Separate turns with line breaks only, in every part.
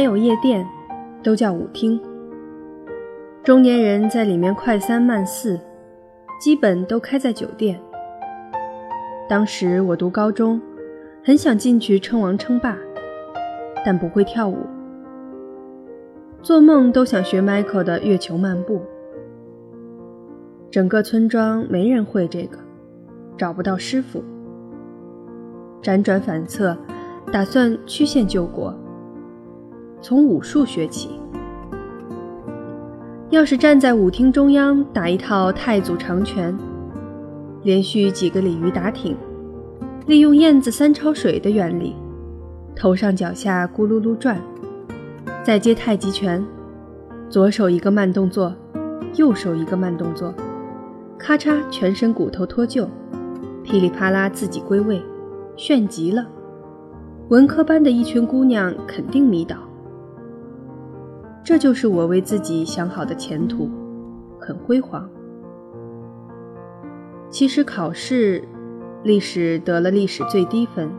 没有夜店，都叫舞厅。中年人在里面快三慢四，基本都开在酒店。当时我读高中，很想进去称王称霸，但不会跳舞，做梦都想学 Michael 的月球漫步。整个村庄没人会这个，找不到师傅。辗转反侧，打算曲线救国，从武术学起。要是站在舞厅中央打一套太祖长拳，连续几个鲤鱼打挺，利用燕子三抄水的原理，头上脚下咕噜噜转，再接太极拳，左手一个慢动作，右手一个慢动作，咔嚓，全身骨头脱臼，噼里啪啦自己归位，炫极了，文科班的一群姑娘肯定迷倒。这就是我为自己想好的前途，很辉煌。其实考试，历史得了历史最低分，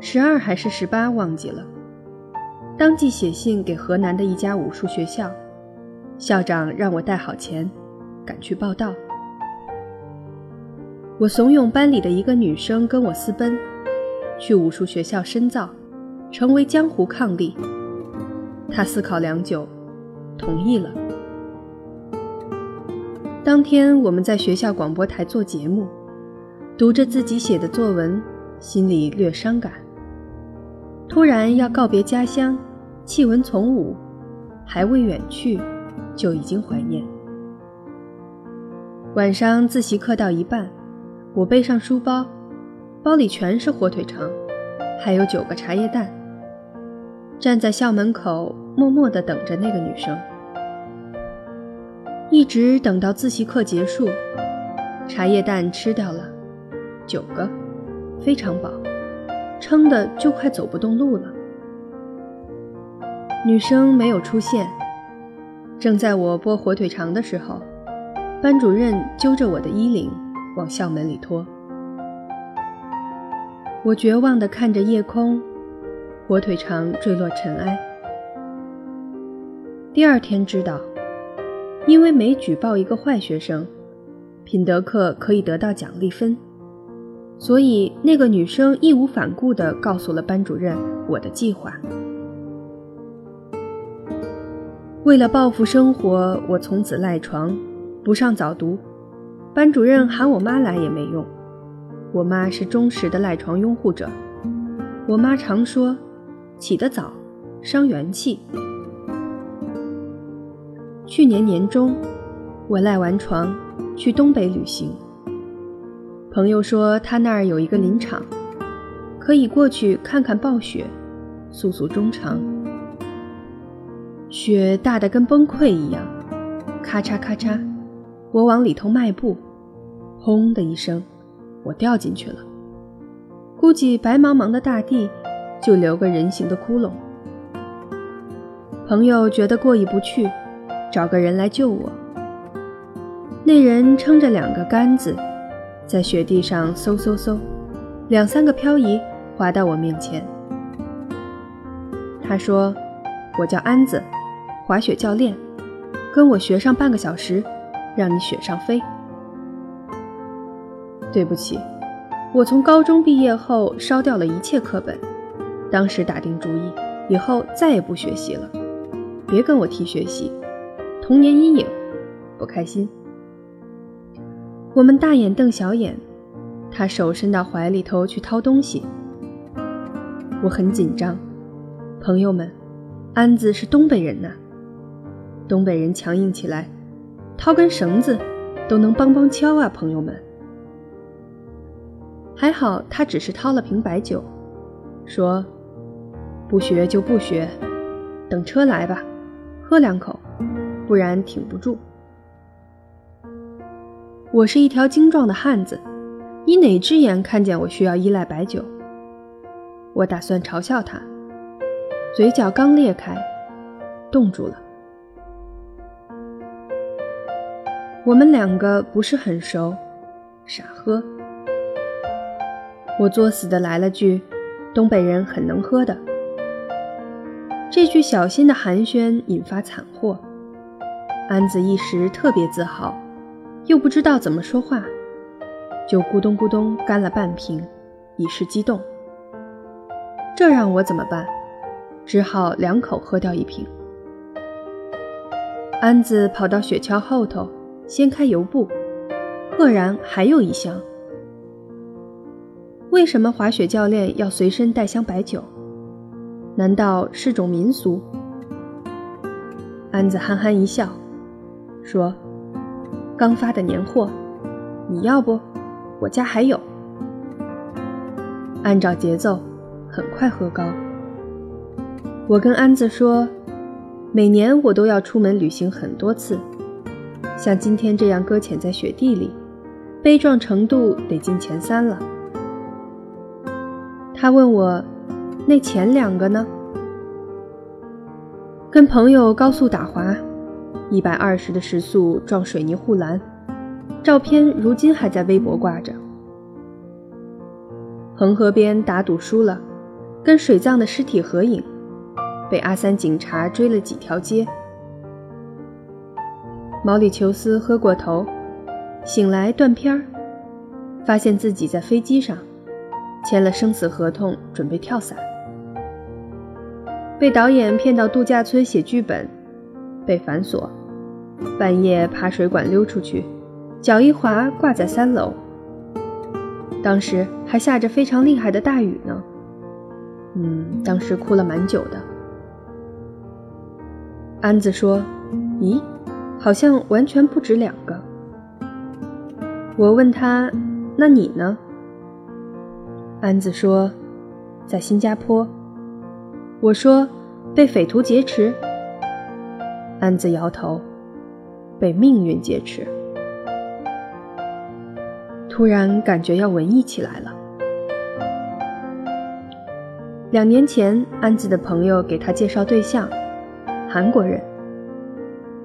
十二还是十八忘记了。当即写信给河南的一家武术学校，校长让我带好钱，赶去报到。我怂恿班里的一个女生跟我私奔，去武术学校深造，成为江湖伉俪。他思考良久，同意了。当天我们在学校广播台做节目，读着自己写的作文，心里略伤感。突然要告别家乡，弃文从武，还未远去，就已经怀念。晚上自习课到一半，我背上书包，包里全是火腿肠，还有九个茶叶蛋。站在校门口，默默地等着那个女生，一直等到自习课结束，茶叶蛋吃掉了九个，非常饱，撑得就快走不动路了。女生没有出现，正在我剥火腿肠的时候，班主任揪着我的衣领往校门里拖，我绝望地看着夜空。火腿肠坠落尘埃。第二天知道，因为每举报一个坏学生，品德课可以得到奖励分，所以那个女生义无反顾地告诉了班主任我的计划。为了报复生活，我从此赖床，不上早读。班主任喊我妈来也没用，我妈是忠实的赖床拥护者。我妈常说。起得早，伤元气。去年年中，我赖完床，去东北旅行。朋友说他那儿有一个林场，可以过去看看暴雪，诉诉衷肠。雪大得跟崩溃一样，咔嚓咔嚓，我往里头迈步，轰的一声，我掉进去了。估计白茫茫的大地。就留个人形的窟窿。朋友觉得过意不去，找个人来救我。那人撑着两个杆子，在雪地上嗖嗖嗖，两三个漂移滑到我面前。他说：“我叫安子，滑雪教练，跟我学上半个小时，让你雪上飞。”对不起，我从高中毕业后烧掉了一切课本。当时打定主意，以后再也不学习了。别跟我提学习，童年阴影，不开心。我们大眼瞪小眼，他手伸到怀里头去掏东西，我很紧张。朋友们，安子是东北人呐，东北人强硬起来，掏根绳子都能梆梆敲啊！朋友们，还好他只是掏了瓶白酒，说。不学就不学，等车来吧，喝两口，不然挺不住。我是一条精壮的汉子，你哪只眼看见我需要依赖白酒？我打算嘲笑他，嘴角刚裂开，冻住了。我们两个不是很熟，傻喝。我作死的来了句：“东北人很能喝的。”这句小心的寒暄引发惨祸，安子一时特别自豪，又不知道怎么说话，就咕咚咕咚干了半瓶，以示激动。这让我怎么办？只好两口喝掉一瓶。安子跑到雪橇后头，掀开油布，赫然还有一箱。为什么滑雪教练要随身带箱白酒？难道是种民俗？安子憨憨一笑，说：“刚发的年货，你要不？我家还有。”按照节奏，很快喝高。我跟安子说，每年我都要出门旅行很多次，像今天这样搁浅在雪地里，悲壮程度得进前三了。他问我：“那前两个呢？”跟朋友高速打滑，一百二十的时速撞水泥护栏，照片如今还在微博挂着。恒河边打赌输了，跟水葬的尸体合影，被阿三警察追了几条街。毛里求斯喝过头，醒来断片儿，发现自己在飞机上。签了生死合同，准备跳伞，被导演骗到度假村写剧本，被反锁，半夜爬水管溜出去，脚一滑挂在三楼。当时还下着非常厉害的大雨呢，嗯，当时哭了蛮久的。安子说：“咦，好像完全不止两个。”我问他：“那你呢？”安子说：“在新加坡。”我说：“被匪徒劫持。”安子摇头：“被命运劫持。”突然感觉要文艺起来了。两年前，安子的朋友给他介绍对象，韩国人。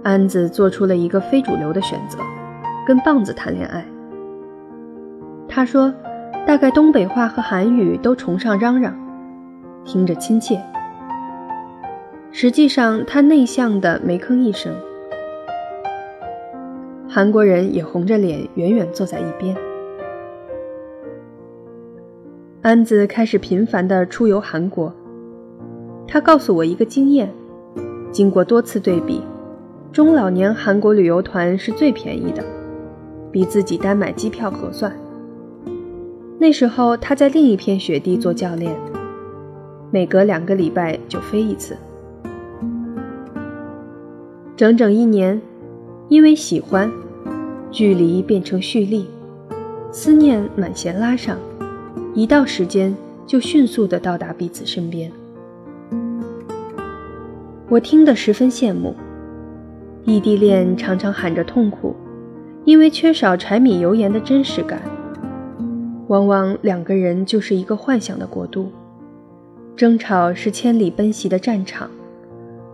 安子做出了一个非主流的选择，跟棒子谈恋爱。他说。大概东北话和韩语都崇尚嚷嚷，听着亲切。实际上他内向的没吭一声。韩国人也红着脸远远坐在一边。安子开始频繁地出游韩国。他告诉我一个经验：经过多次对比，中老年韩国旅游团是最便宜的，比自己单买机票合算。那时候他在另一片雪地做教练，每隔两个礼拜就飞一次，整整一年，因为喜欢，距离变成蓄力，思念满弦拉上，一到时间就迅速的到达彼此身边。我听得十分羡慕，异地恋常常喊着痛苦，因为缺少柴米油盐的真实感。往往两个人就是一个幻想的国度，争吵是千里奔袭的战场，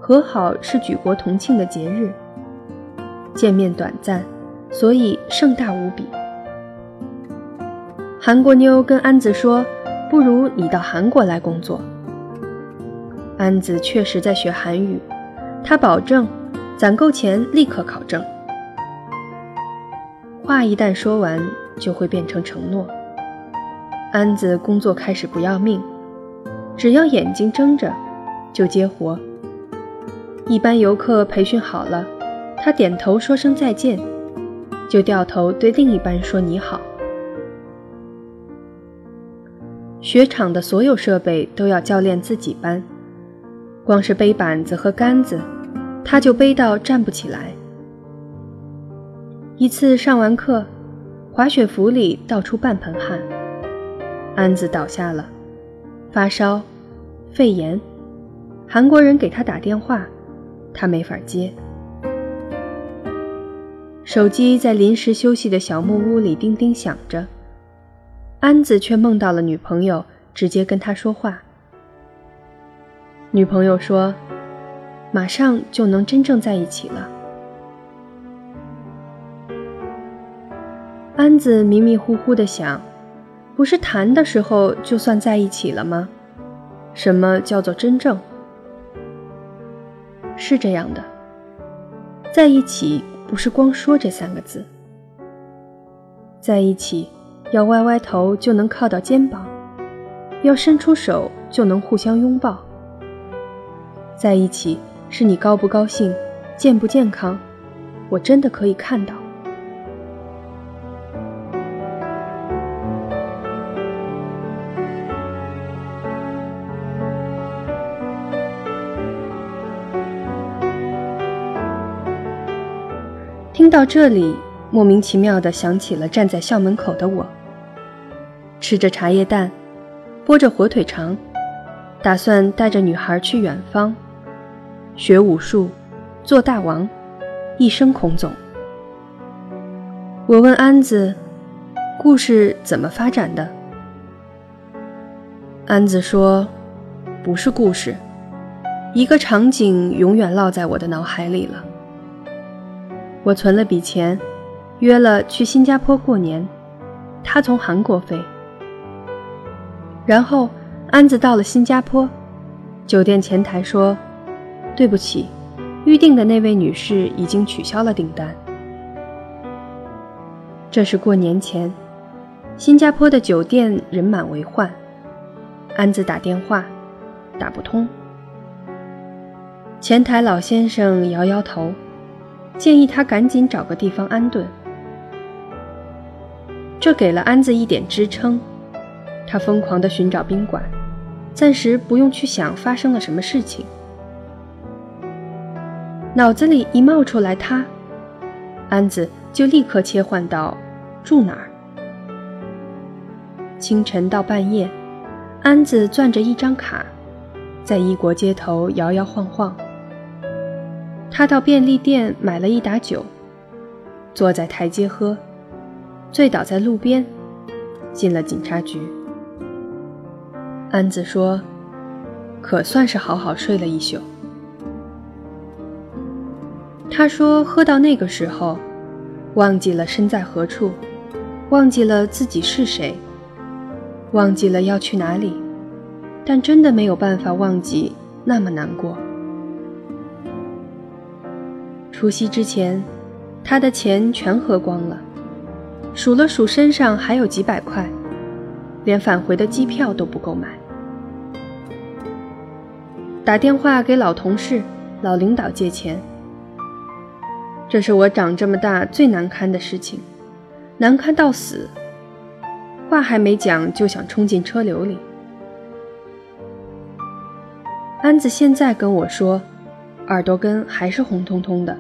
和好是举国同庆的节日。见面短暂，所以盛大无比。韩国妞跟安子说：“不如你到韩国来工作。”安子确实在学韩语，他保证攒够钱立刻考证。话一旦说完，就会变成承诺。安子工作开始不要命，只要眼睛睁着，就接活。一般游客培训好了，他点头说声再见，就掉头对另一班说你好。雪场的所有设备都要教练自己搬，光是背板子和杆子，他就背到站不起来。一次上完课，滑雪服里倒出半盆汗。安子倒下了，发烧，肺炎。韩国人给他打电话，他没法接。手机在临时休息的小木屋里叮叮响着，安子却梦到了女朋友，直接跟他说话。女朋友说：“马上就能真正在一起了。”安子迷迷糊糊的想。不是谈的时候就算在一起了吗？什么叫做真正？是这样的，在一起不是光说这三个字，在一起要歪歪头就能靠到肩膀，要伸出手就能互相拥抱。在一起是你高不高兴，健不健康，我真的可以看到。到这里，莫名其妙地想起了站在校门口的我，吃着茶叶蛋，剥着火腿肠，打算带着女孩去远方，学武术，做大王，一生孔总。我问安子，故事怎么发展的？安子说，不是故事，一个场景永远烙在我的脑海里了。我存了笔钱，约了去新加坡过年，他从韩国飞。然后安子到了新加坡，酒店前台说：“对不起，预定的那位女士已经取消了订单。”这是过年前，新加坡的酒店人满为患，安子打电话打不通，前台老先生摇摇头。建议他赶紧找个地方安顿，这给了安子一点支撑。他疯狂地寻找宾馆，暂时不用去想发生了什么事情。脑子里一冒出来他，安子就立刻切换到住哪儿。清晨到半夜，安子攥着一张卡，在异国街头摇摇晃晃。他到便利店买了一打酒，坐在台阶喝，醉倒在路边，进了警察局。安子说：“可算是好好睡了一宿。”他说：“喝到那个时候，忘记了身在何处，忘记了自己是谁，忘记了要去哪里，但真的没有办法忘记那么难过。”除夕之前，他的钱全喝光了，数了数身上还有几百块，连返回的机票都不够买。打电话给老同事、老领导借钱，这是我长这么大最难堪的事情，难堪到死。话还没讲，就想冲进车流里。安子现在跟我说。耳朵根还是红彤彤的。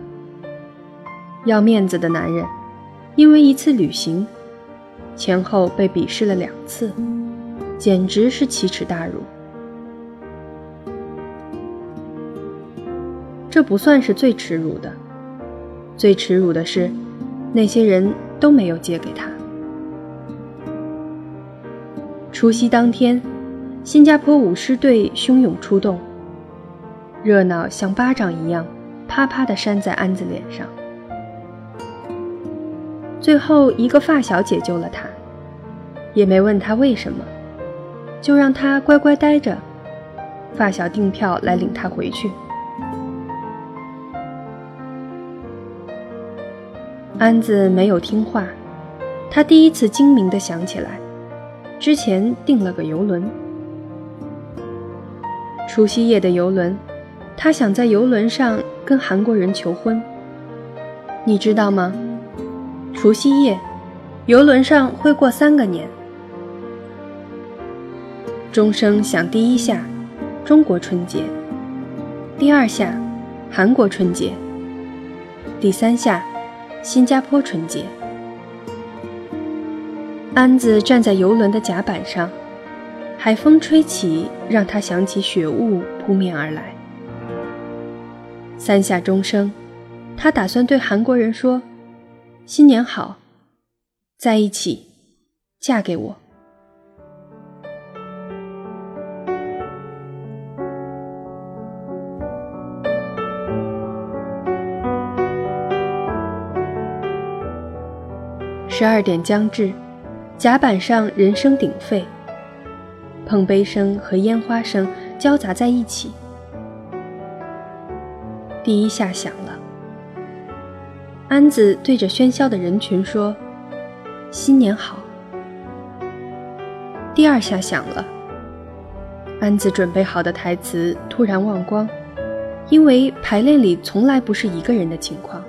要面子的男人，因为一次旅行，前后被鄙视了两次，简直是奇耻大辱。这不算是最耻辱的，最耻辱的是，那些人都没有借给他。除夕当天，新加坡舞狮队汹涌出动。热闹像巴掌一样，啪啪地扇在安子脸上。最后一个发小解救了他，也没问他为什么，就让他乖乖待着。发小订票来领他回去。安子没有听话，他第一次精明地想起来，之前订了个游轮。除夕夜的游轮。他想在游轮上跟韩国人求婚，你知道吗？除夕夜，游轮上会过三个年。钟声响第一下，中国春节；第二下，韩国春节；第三下，新加坡春节。安子站在游轮的甲板上，海风吹起，让他想起雪雾扑面而来。三下钟声，他打算对韩国人说：“新年好，在一起，嫁给我。”十二点将至，甲板上人声鼎沸，碰杯声和烟花声交杂在一起。第一下响了，安子对着喧嚣的人群说：“新年好。”第二下响了，安子准备好的台词突然忘光，因为排练里从来不是一个人的情况。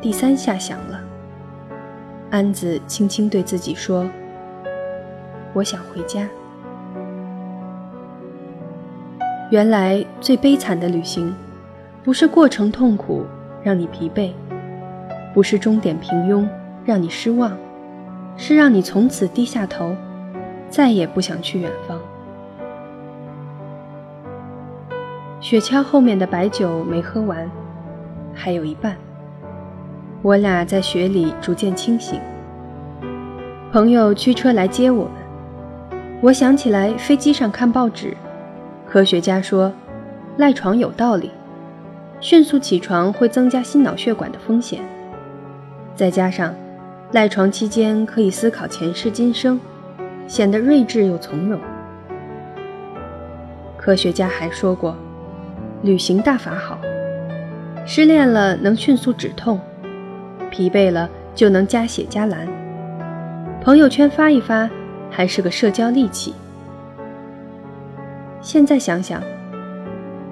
第三下响了，安子轻轻对自己说：“我想回家。”原来最悲惨的旅行，不是过程痛苦让你疲惫，不是终点平庸让你失望，是让你从此低下头，再也不想去远方。雪橇后面的白酒没喝完，还有一半。我俩在雪里逐渐清醒。朋友驱车来接我们，我想起来飞机上看报纸。科学家说，赖床有道理，迅速起床会增加心脑血管的风险。再加上，赖床期间可以思考前世今生，显得睿智又从容。科学家还说过，旅行大法好，失恋了能迅速止痛，疲惫了就能加血加蓝，朋友圈发一发，还是个社交利器。现在想想，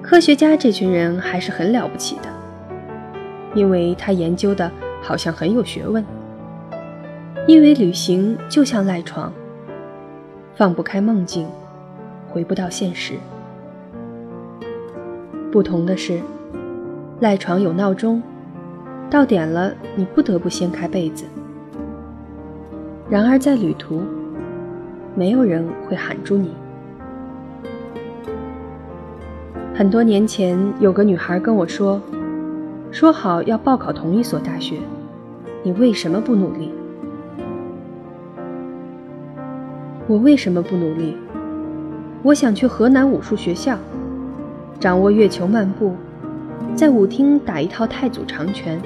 科学家这群人还是很了不起的，因为他研究的好像很有学问。因为旅行就像赖床，放不开梦境，回不到现实。不同的是，赖床有闹钟，到点了你不得不掀开被子。然而在旅途，没有人会喊住你。很多年前，有个女孩跟我说：“说好要报考同一所大学，你为什么不努力？”我为什么不努力？我想去河南武术学校，掌握月球漫步，在舞厅打一套太祖长拳。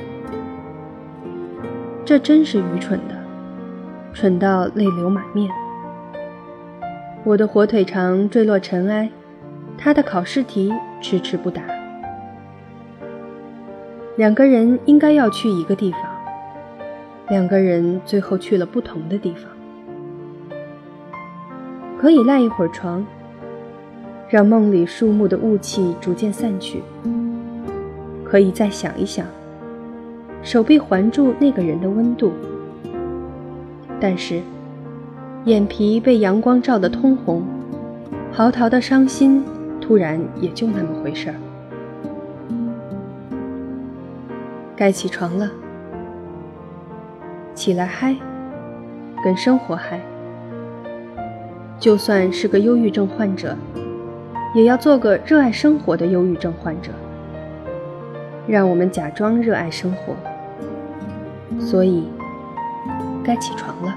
这真是愚蠢的，蠢到泪流满面。我的火腿肠坠落尘埃。他的考试题迟迟不答。两个人应该要去一个地方，两个人最后去了不同的地方。可以赖一会儿床，让梦里树木的雾气逐渐散去。可以再想一想，手臂环住那个人的温度。但是，眼皮被阳光照得通红，嚎啕的伤心。突然也就那么回事儿，该起床了，起来嗨，跟生活嗨。就算是个忧郁症患者，也要做个热爱生活的忧郁症患者。让我们假装热爱生活，所以该起床了。